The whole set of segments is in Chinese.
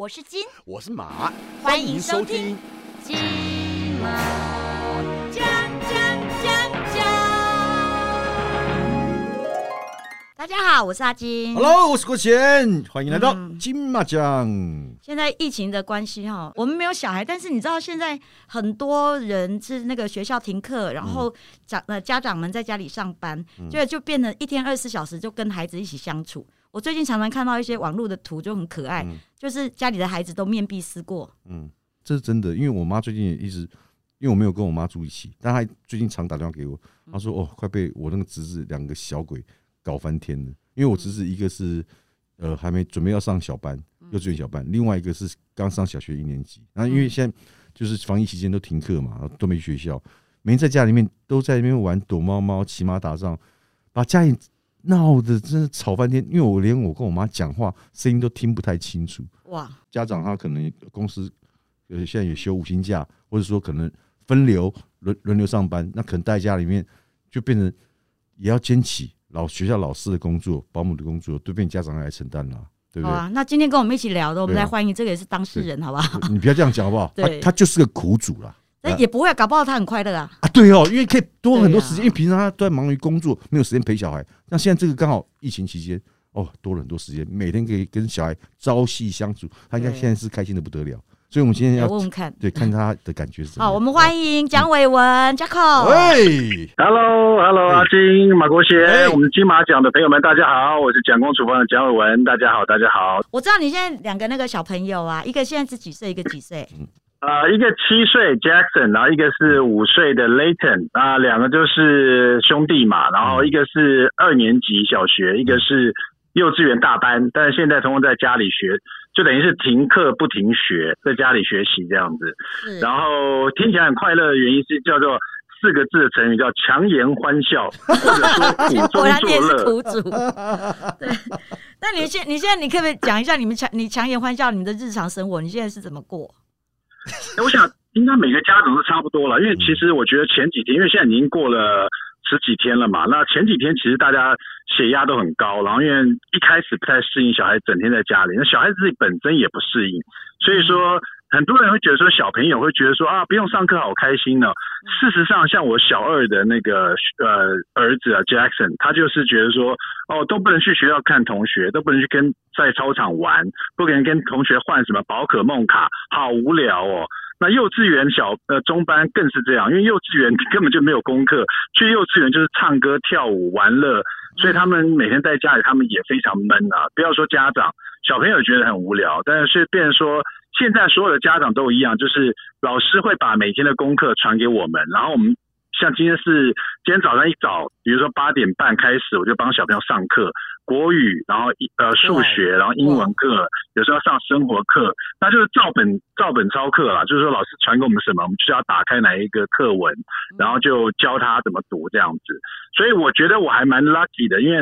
我是金，我是马，欢迎收听金马奖奖奖奖。大家好，我是阿金。Hello，我是郭贤，欢迎来到嗯金马奖。现在疫情的关系哈，我们没有小孩，但是你知道现在很多人是那个学校停课，然后长呃家长们在家里上班，就就变成一天二十四小时就跟孩子一起相处。我最近常常看到一些网络的图，就很可爱，嗯就是家里的孩子都面壁思过。嗯，这是真的，因为我妈最近也一直，因为我没有跟我妈住一起，但她最近常打电话给我，她说：“哦，快被我那个侄子两个小鬼搞翻天了。”因为我侄子一个是呃还没准备要上小班，幼稚园小班，另外一个是刚上小学一年级。然后因为现在就是防疫期间都停课嘛，都没去学校，每天在家里面都在那边玩躲猫猫、骑马打仗，把家里闹得真的吵翻天。因为我连我跟我妈讲话声音都听不太清楚。哇，家长他可能公司呃现在也休五薪假，或者说可能分流轮轮流上班，那可能待在家里面就变成也要兼起老学校老师的工作、保姆的工作，都变家长来承担了，对不对？好啊，那今天跟我们一起聊的，我们来欢迎这个也是当事人，好不好？你不要这样讲好不好？他对他就是个苦主啦。那也不会，搞不好他很快乐啊。啊，对哦，因为可以多很多时间，啊因为平常他都在忙于工作，没有时间陪小孩。那现在这个刚好疫情期间，哦，多了很多时间，每天可以跟小孩朝夕相处，他应该现在是开心的不得了。所以我们今天要问问看。对看他的感觉是什么。好，我们欢迎蒋伟文 Jacko。喂，Hello，Hello，哎阿金、马国贤哎，我们金马奖的朋友们，大家好，我是蒋公厨房的蒋伟文，大家好，大家好。我知道你现在两个那个小朋友啊，一个现在是几岁，一个几岁？呃，一个七岁 Jackson，然后一个是五岁的 Layton，啊，两个就是兄弟嘛，然后一个是二年级小学，一个是幼稚园大班，但是现在通通在家里学，就等于是停课不停学，在家里学习这样子。然后听起来很快乐的原因是叫做四个字的成语叫强颜欢笑，或者说 苦中果然你也作乐。是苦主。对，那你现你现在你可不可以讲一下你们强你强颜欢笑你们的日常生活？你现在是怎么过？我想应该每个家长都差不多了，因为其实我觉得前几天，因为现在已经过了十几天了嘛，那前几天其实大家血压都很高，然后因为一开始不太适应小孩整天在家里，那小孩子自己本身也不适应，所以说很多人会觉得说小朋友会觉得说啊不用上课好开心呢。事实上，像我小二的那个呃儿子啊 Jackson，他就是觉得说哦都不能去学校看同学，都不能去跟在操场玩，不可能跟同学换什么宝可梦卡，好无聊哦。那幼稚园小呃中班更是这样，因为幼稚园根本就没有功课，去幼稚园就是唱歌跳舞玩乐，所以他们每天在家里，他们也非常闷啊。不要说家长，小朋友觉得很无聊，但是变成说现在所有的家长都一样，就是老师会把每天的功课传给我们，然后我们像今天是今天早上一早，比如说八点半开始，我就帮小朋友上课，国语，然后呃数学，然后英文课，有时候要上生活课，那就是照本照本抄课啦，就是说老师传给我们什么，我们就要打开哪一个课文，然后就教他怎么读这样子。所以我觉得我还蛮 lucky 的，因为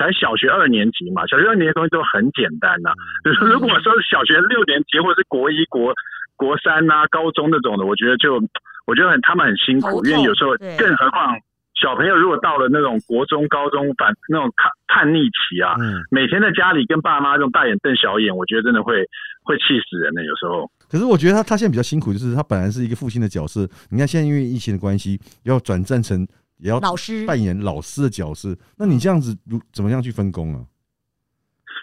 才小学二年级嘛，小学二年级的东西都很简单呐、就是如果说是小学六年级或者是国一、国国三呐、高中那种的，我觉得就我觉得很他们很辛苦，因为有时候更何况小朋友如果到了那种国中、高中反那种叛叛逆期啊，嗯，每天在家里跟爸妈这种大眼瞪小眼，我觉得真的会会气死人的。有时候，可是我觉得他他现在比较辛苦，就是他本来是一个父亲的角色，你看现在因为疫情的关系，要转战成也要老师扮演老师的角色，那你这样子如怎么样去分工啊？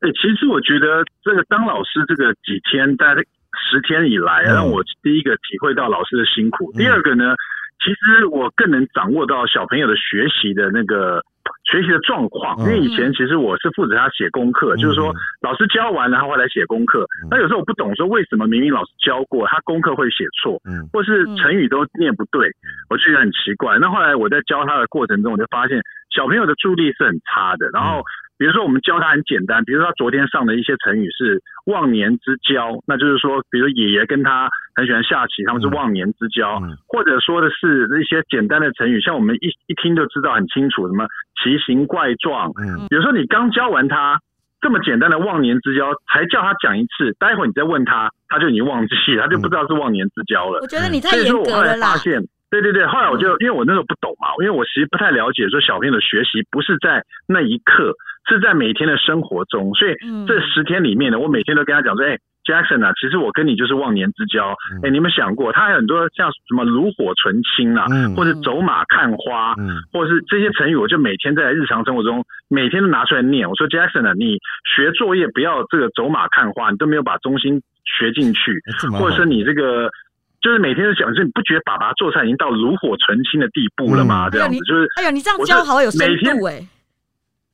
哎、其实我觉得这个当老师这个几天，大概十天以来，嗯让我第一个体会到老师的辛苦。嗯第二个呢，其实我更能掌握到小朋友的学习的那个学习的状况，嗯因为以前其实我是负责他写功课，就是说老师教完了他会来写功课嗯。那有时候我不懂说为什么明明老师教过，他功课会写错，嗯或是成语都念不对，我就觉得很奇怪。那后来我在教他的过程中，我就发现小朋友的注意力是很差的。然后比如说我们教他很简单，比如说他昨天上的一些成语是忘年之交，那就是说，比如爷爷跟他很喜欢下棋，他们是忘年之交，嗯或者说的是一些简单的成语，像我们一一听就知道很清楚，什么奇形怪状。嗯有时候你刚教完他。这么简单的忘年之交，才叫他讲一次，待会儿你再问他，他就已经忘记，他就不知道是忘年之交了。我觉得你太所以严说我后来格了啦发。现，对对对，后来我就因为我那时候不懂嘛，因为我其实不太了解说小朋友的学习不是在那一刻，是在每天的生活中，所以嗯这十天里面呢，我每天都跟他讲说，哎、Jackson 啊，其实我跟你就是忘年之交。嗯哎、你们想过，他有很多像什么炉火纯青啊，嗯或者走马看花，嗯或者是这些成语，我就每天在日常生活中每天都拿出来念。我说 Jackson 啊，你学作业不要这个走马看花，你都没有把中心学进去，或者是你这个。就是每天都想，就是你不觉得爸爸做菜已经到炉火纯青的地步了吗？嗯这样子就是哎呀，你这样教好有深度哎，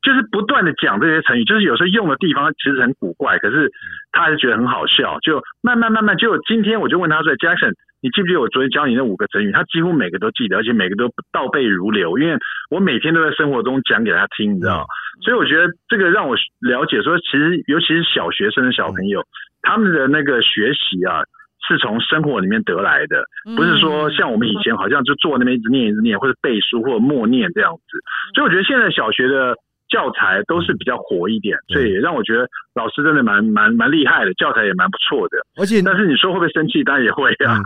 就是不断的讲这些成语，就是有时候用的地方其实很古怪，可是他还是觉得很好笑，就慢慢慢慢，就今天我就问他说，Jackson，你记不记得我昨天教你那五个成语？他几乎每个都记得，而且每个都倒背如流，因为我每天都在生活中讲给他听，你知道。所以我觉得这个让我了解说，其实尤其是小学生的小朋友，他们的那个学习啊。是从生活里面得来的，不是说像我们以前好像就坐那边一直念一直念，或者背书或者默念这样子。所以我觉得现在小学的教材都是比较活一点，所以也让我觉得老师真的蛮蛮蛮厉害的，教材也蛮不错的。而且但是你说会不会生气？当然也会啊。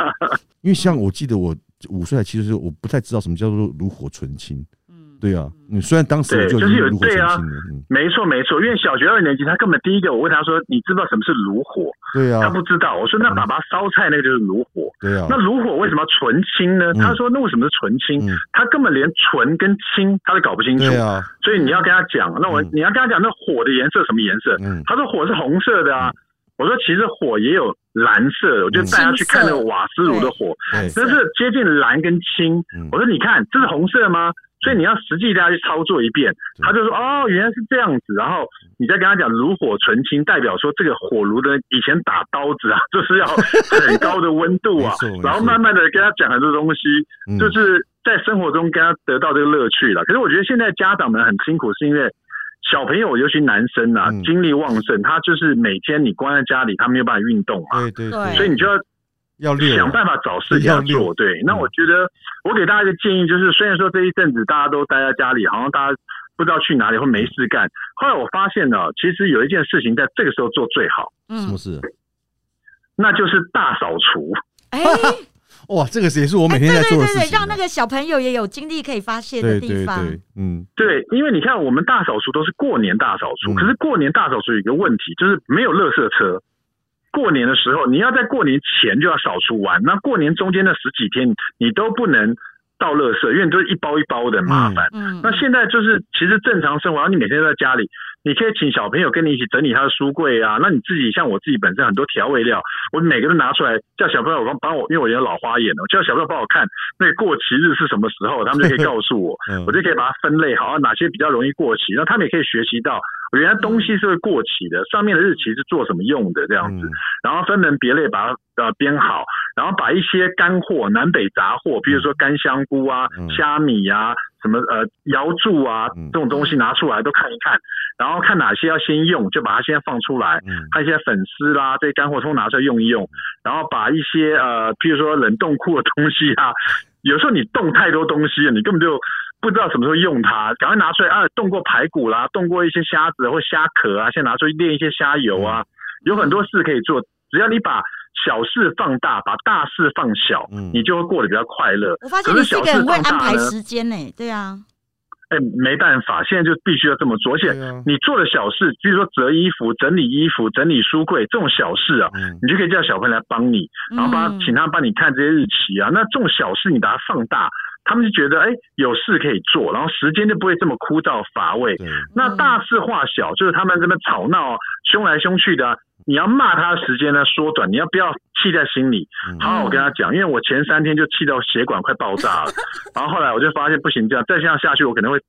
因为像我记得我五岁还七岁时候，我不太知道什么叫做炉火纯青。嗯，对啊，你虽然当时就已对就是有对啊，嗯，没错没错，因为小学二年级，他根本第一个我问他说：“你知不知道什么是炉火？”对啊他，不知道。我说：“那爸爸烧菜那个就是炉火。”对啊，那炉火为什么要纯青呢？嗯他说：“那为什么是纯青？嗯他根本连纯跟青他都搞不清楚。对啊，所以你要跟他讲，那我嗯你要跟他讲，那火的颜色什么颜色？嗯他说火是红色的啊。我说其实火也有蓝色的，我就带他去看那个瓦斯炉的火，对这是接近蓝跟青。嗯我说你看这是红色吗？所以你要实际大家去操作一遍，他就说哦原来是这样子，然后你再跟他讲炉火纯青，代表说这个火炉的以前打刀子啊，就是要很高的温度啊然后慢慢的跟他讲很多东西，嗯就是在生活中跟他得到这个乐趣了。可是我觉得现在家长们很辛苦，是因为小朋友，尤其男生啊，嗯。精力旺盛，他就是每天你关在家里，他没有办法运动嘛，对对。对。所以你就要要想办法找事情要做。对，那我觉得我给大家一个建议，就是虽然说这一阵子大家都待在家里，好像大家不知道去哪里或没事干，后来我发现呢，其实有一件事情在这个时候做最好，嗯，什么事？那就是大扫除。哎，哇，这个也是我每天对在对对对，做的事情啊。让那个小朋友也有精力可以发泄的对对地方，对，嗯，对，因为你看，我们大扫除都是过年大扫除，嗯可是过年大扫除有一个问题，就是没有垃圾车。过年的时候，你要在过年前就要扫除完，那过年中间的十几天，你都不能倒垃圾，因为你都是一包一包的，很麻烦。嗯，那现在就是，其实正常生活，然后你每天都在家里，你可以请小朋友跟你一起整理他的书柜啊。那你自己像我自己本身很多调味料，我每个都拿出来叫小朋友帮帮我，因为我有老花眼了，我叫小朋友帮我看那个过期日是什么时候，他们就可以告诉我，嗯我就可以把它分类好，啊哪些比较容易过期，然后他们也可以学习到原来东西是会过期的，上面的日期是做什么用的这样子。嗯然后分门别类把它呃编好，然后把一些干货、南北杂货，比如说干香菇啊嗯、虾米啊、什么呃瑶柱啊嗯。这种东西拿出来都看一看，然后看哪些要先用，就把它先放出来。嗯。还有一些粉丝啦，这些干货通拿出来用一用，然后把一些呃，譬如说冷冻库的东西啊，有时候你冻太多东西了，你根本就不知道什么时候用它，赶快拿出来啊，冻过排骨啦，冻过一些虾子或虾壳啊，先拿出去炼一些虾油啊，有很多事可以做，只要你把小事放大，把大事放小，嗯你就会过得比较快乐。我发现可是小事你是一个很会放大呢，安排时间呢，对啊，哎，没办法，现在就必须要这么做，而且你做的小事，比如说折衣服、整理衣服、整理书柜这种小事啊，嗯你就可以叫小朋友来帮你，然后帮请他帮你看这些日期啊。那这种小事你把它放大，他们就觉得哎有事可以做，然后时间就不会这么枯燥乏味。那大事化小，就是他们这边吵闹、凶来凶去的啊、你要骂他的时间呢缩短，你要不要气在心里？嗯好好我跟他讲，因为我前三天就气到血管快爆炸了，然后后来我就发现不行，这样再这样下去，我可能会。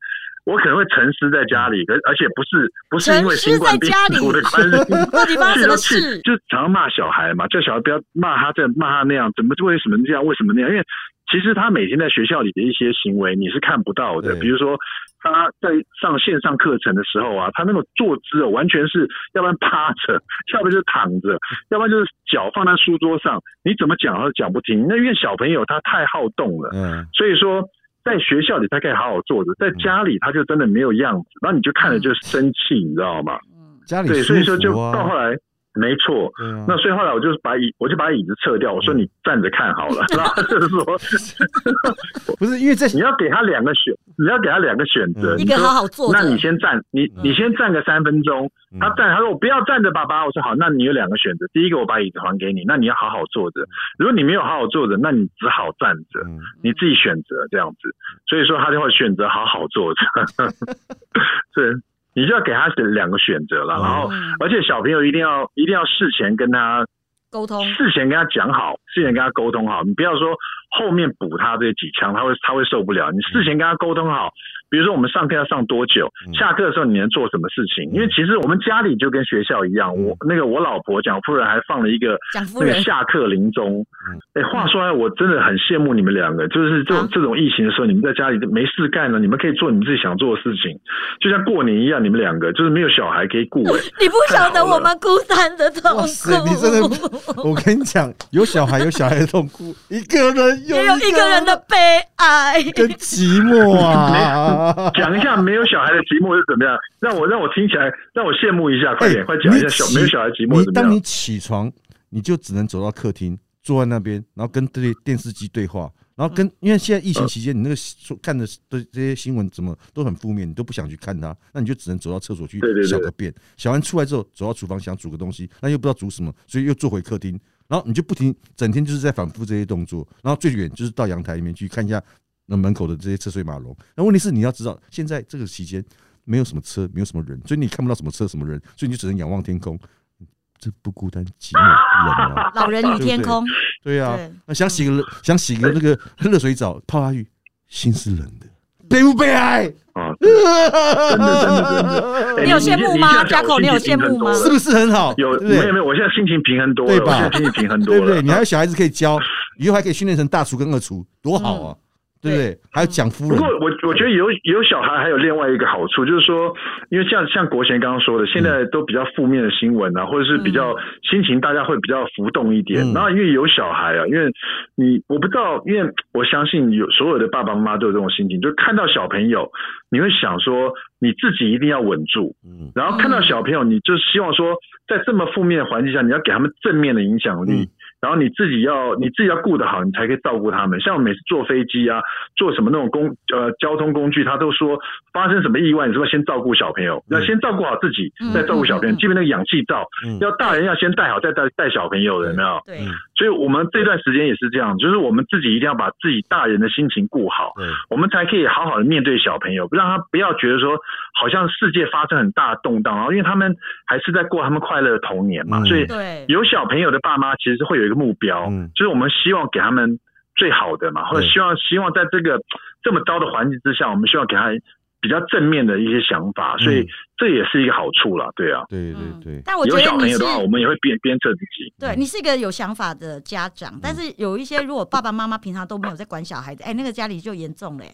我可能会沉思在家里，而而且不是不是因为新冠病毒的关系，到底发生什么事？就常常骂小孩嘛，叫小孩不要骂他这骂他那样，怎么为什么这样，为什么那样？因为其实他每天在学校里的一些行为你是看不到的，比如说他在上线上课程的时候啊，他那个坐姿哦，完全是要不然趴着，要不然就是躺着，要不然就是脚放在书桌上，你怎么讲他都讲不听。那因为小朋友他太好动了，嗯。所以说在学校里他可以好好坐着，在家里他就真的没有样子，然后你就看着就生气，你知道吗？嗯家里对，所以说就到后来没错。那所以后来我就是把椅，我就把椅子撤掉，我说你站着看好了。然后他就是说，不是因为这你要给他两个选，你要给他两个选择，嗯一个你说好好坐着那你先站，你你先站个三分钟。嗯他站，他说我不要站着，爸爸。我说好，那你有两个选择，第一个我把椅子还给你，那你要好好坐着。如果你没有好好坐着，那你只好站着，嗯你自己选择这样子。所以说他就会选择好好坐着，是，你就要给他两个选择了。然后，嗯而且小朋友一定要一定要事前跟他沟通，事前跟他讲好，事前跟他沟通好，你不要说后面补他这几枪，他会他会受不了。你事前跟他沟通好，比如说我们上课要上多久，嗯下课的时候你能做什么事情？因为其实我们家里就跟学校一样，嗯我那个我老婆蒋夫人还放了一个蒋夫人那个下课铃钟嗯。哎，话说来，我真的很羡慕你们两个，就是这种啊这种疫情的时候，你们在家里没事干了，你们可以做你们自己想做的事情，就像过年一样，你们两个就是没有小孩可以顾哎。你不晓得我们孤单的痛哇塞，你真的苦，我跟你讲，有小孩有小孩的痛苦，一个人也有一个人的悲哀。跟寂寞啊。讲一下没有小孩的寂寞是怎么样？让我让我听起来，让我羡慕一下，快点，哎快讲一下小没有小孩寂寞是怎么样你当你？起床，你就只能走到客厅，坐在那边，然后跟对电视机对话，然后跟因为现在疫情期间，你那个说看的的这些新闻怎么都很负面，你都不想去看它，那你就只能走到厕所去小个便，小完出来之后走到厨房想煮个东西，那又不知道煮什么，所以又坐回客厅，然后你就不停整天就是在反复这些动作，然后最远就是到阳台里面去看一下那门口的这些车水马龙。那问题是你要知道，现在这个期间没有什么车，没有什么人，所以你看不到什么车什么人，所以你就只能仰望天空。这不孤单寂寞冷啊！老人与天空，对啊，那想洗个想洗个那个热水澡泡下去，心是冷的，悲不悲哀？啊，真的真的真的。哎你有羡慕吗你这样讲嘉口你有羡慕吗是不是很好？有没有没有？我现在心情平衡多了，对吧我现在心情平衡多了，对不对？你还有小孩子可以教，以后还可以训练成大厨跟二厨，多好啊！对不对？还有蒋夫人不过，我我觉得有有小孩还有另外一个好处，就是说，因为像像国贤刚刚说的，现在都比较负面的新闻啊，或者是比较心情大家会比较浮动一点。嗯然后因为有小孩啊，因为你我不知道，因为我相信有所有的爸爸妈妈都有这种心情，就看到小朋友，你会想说你自己一定要稳住，嗯然后看到小朋友，你就希望说，在这么负面的环境下，你要给他们正面的影响力。嗯然后你自己要你自己要顾得好，你才可以照顾他们。像我每次坐飞机啊，坐什么那种公呃交通工具，他都说发生什么意外，你是不是先照顾小朋友？要先照顾好自己，嗯。再照顾小朋友。基本那个氧气罩，嗯。要大人要先带好，再带带小朋友的，有没有？对，嗯所以我们这段时间也是这样，就是我们自己一定要把自己大人的心情顾好，对，我们才可以好好的面对小朋友，让他不要觉得说好像世界发生很大的动荡，然后因为他们还是在过他们快乐的童年嘛，嗯。所以对，有小朋友的爸妈其实是会有一个目标，嗯就是我们希望给他们最好的嘛，或者希望希望在这个这么糟的环境之下，我们希望给他比较正面的一些想法，所以嗯这也是一个好处啦，对啊。对嗯对对，有但我觉得小朋友的话，我们也会鞭鞭策自己。对你是一个有想法的家长，但是有一些如果爸爸妈妈平常都没有在管小孩子，哎，那个家里就严重嘞。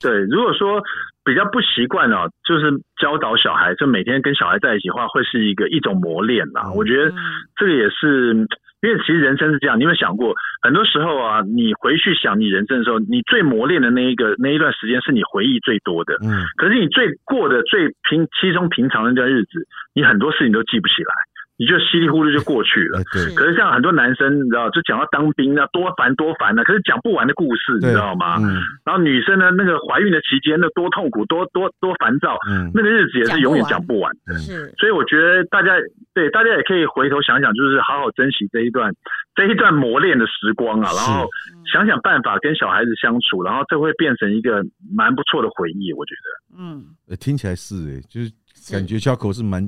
对，如果说比较不习惯哦，就是教导小孩，就每天跟小孩在一起的话，会是一个一种磨练啦。嗯我觉得嗯这个也是，因为其实人生是这样，你有没有想过，很多时候啊，你回去想你人生的时候，你最磨练的那一个那一段时间是你回忆最多的。嗯可是你最过的最平稀松平常的那段日子，你很多事情都记不起来，你就稀里糊涂就过去了可是像很多男生，你知道，就讲到当兵啊，多烦多烦啊，可是讲不完的故事，你知道吗？嗯然后女生呢，那个怀孕的期间，那多痛苦，多多多烦躁，嗯那个日子也是永远讲讲不完的。嗯是，所以我觉得大家对大家也可以回头想想，就是好好珍惜这一段这一段磨练的时光啊，是然后想想办法跟小孩子相处，然后这会变成一个蛮不错的回忆。我觉得，嗯，呃听起来是哎，就是是感觉小口是蛮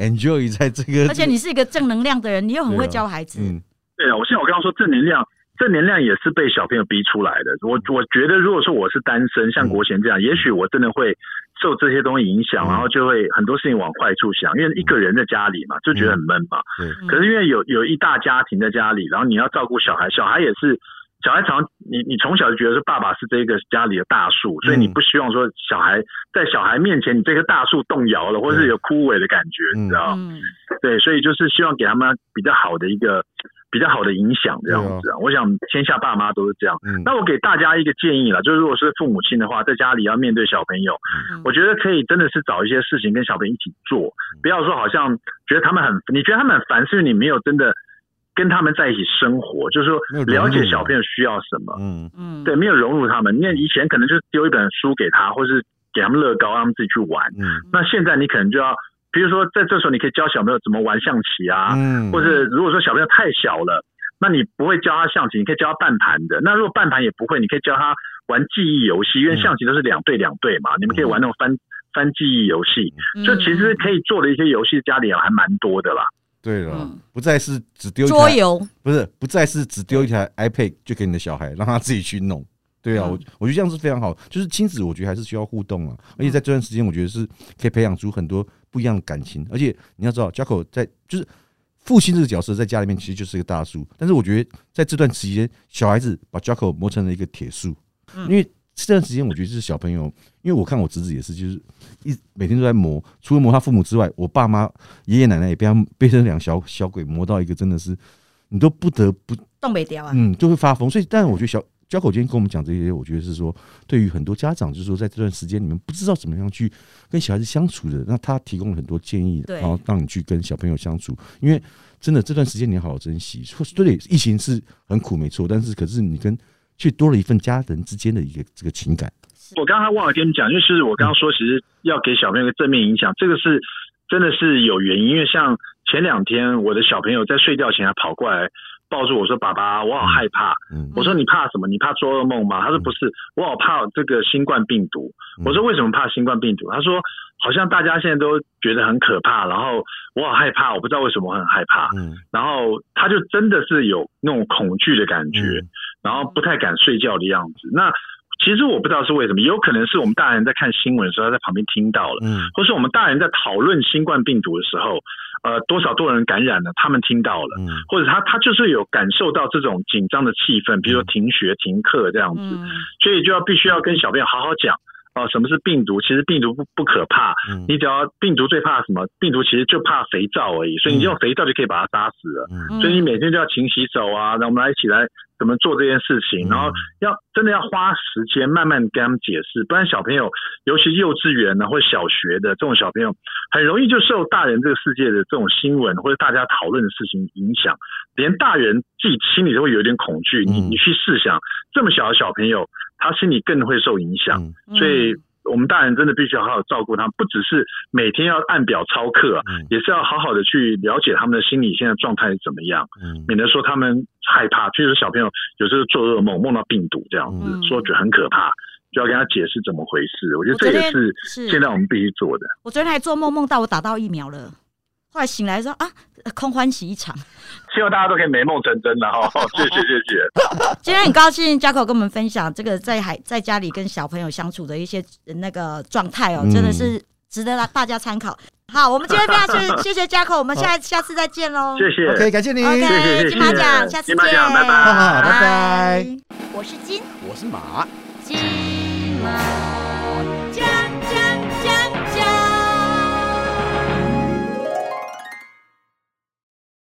enjoy 在这个，而且你是一个正能量的人，你又很会教孩子。嗯对啊，我像我刚刚说正能量。正能量也是被小朋友逼出来的。我我觉得，如果说我是单身，像国贤这样，也许我真的会受这些东西影响，嗯然后就会很多事情往坏处想，因为一个人在家里嘛，就觉得很闷嘛。嗯可是因为有有一大家庭在家里，然后你要照顾小孩，小孩也是小孩常你你从小就觉得说爸爸是这个家里的大树，所以你不希望说小孩在小孩面前你这棵大树动摇了，或是有枯萎的感觉，嗯。你知道？嗯，对，所以就是希望给他们比较好的一个比较好的影响这样子啊。我想天下爸妈都是这样。那我给大家一个建议了，就是如果是父母亲的话，在家里要面对小朋友，我觉得可以真的是找一些事情跟小朋友一起做，不要说好像觉得他们很，你觉得他们很烦，是因为你没有真的跟他们在一起生活，就是说了解小朋友需要什么。嗯嗯，对，没有融入他们。那以前可能就是丢一本书给他，或是给他们乐高，让他们自己去玩。嗯，那现在你可能就要。比如说，在这时候你可以教小朋友怎么玩象棋啊，嗯或者如果说小朋友太小了，那你不会教他象棋，你可以教他半盘的。那如果半盘也不会，你可以教他玩记忆游戏，因为象棋都是两对两对嘛，你们可以玩那种翻翻记忆游戏。就其实可以做的一些游戏，家里还蛮多的啦。对了，不再是只丢桌游，不是不再是只丢一台 iPad 就给你的小孩，让他自己去弄。对啊，我我觉得这样是非常好，就是亲子，我觉得还是需要互动啊。而且在这段时间，我觉得是可以培养出很多。不一样的感情，而且你要知道，Jaco 在就是父亲这个角色，在家里面其实就是一个大树。但是我觉得在这段时间，小孩子把 Jaco 磨成了一个铁树，因为这段时间我觉得是小朋友，因为我看我侄子也是，就是一每天都在磨，除了磨他父母之外，我爸妈、爷爷奶奶也被他被这两小小鬼磨到一个真的是，你都不得不啊，嗯，就会发疯。所以，但是我觉得小。交口今天跟我们讲这些，我觉得是说，对于很多家长，就是说，在这段时间你们不知道怎么样去跟小孩子相处的，那他提供了很多建议，然后让你去跟小朋友相处。因为真的这段时间你要好好珍惜。说对，疫情是很苦，没错，但是可是你跟却多了一份家人之间的一个这个情感。我刚刚忘了跟你讲，就是我刚刚说，其实要给小朋友一个正面影响，这个是真的是有原因。因为像前两天，我的小朋友在睡觉前还跑过来。抱住我说：“爸爸，我好害怕。”我说：“你怕什么？你怕做噩梦吗？”他说：“不是，我好怕这个新冠病毒。”我说：“为什么怕新冠病毒？”他说：“好像大家现在都觉得很可怕，然后我好害怕，我不知道为什么我很害怕。”嗯然后他就真的是有那种恐惧的感觉，然后不太敢睡觉的样子。那其实我不知道是为什么，有可能是我们大人在看新闻的时候他在旁边听到了，嗯或是我们大人在讨论新冠病毒的时候。呃，多少多人感染了？他们听到了，嗯或者他他就是有感受到这种紧张的气氛，比如说停学、停课这样子，所以就要必须要跟小朋友好好讲哦，什么是病毒？其实病毒不不可怕，你只要病毒最怕什么？病毒其实就怕肥皂而已，所以你用肥皂就可以把它杀死了。所以你每天就要勤洗手啊，那我们来一起来。怎么做这件事情？然后要真的要花时间慢慢跟他们解释，不然小朋友，尤其幼稚园呢或小学的这种小朋友，很容易就受大人这个世界的这种新闻或者大家讨论的事情影响，连大人自己心里都会有点恐惧。你你去试想，这么小的小朋友，他心里更会受影响，所以。我们大人真的必须要好好照顾他们，不只是每天要按表操课，也是要好好的去了解他们的心理现在状态是怎么样，免得说他们害怕。譬如小朋友有时候做噩梦，梦到病毒这样子，说觉得很可怕，就要跟他解释怎么回事。我觉得这也是现在我们必须做的。我昨天还做梦，梦到我打到疫苗了。后来醒来说啊，空欢喜一场。希望大家都可以美梦成真了哈，谢谢谢谢。今天很高兴嘉口跟我们分享这个在海在家里跟小朋友相处的一些那个状态哦，真的是值得大家参考。好，我们今天非常谢 谢谢嘉口，我们下下次再见喽。谢谢，OK，感谢你，OK，金马奖，下次见，拜拜，拜拜。我是金，我是马，金马。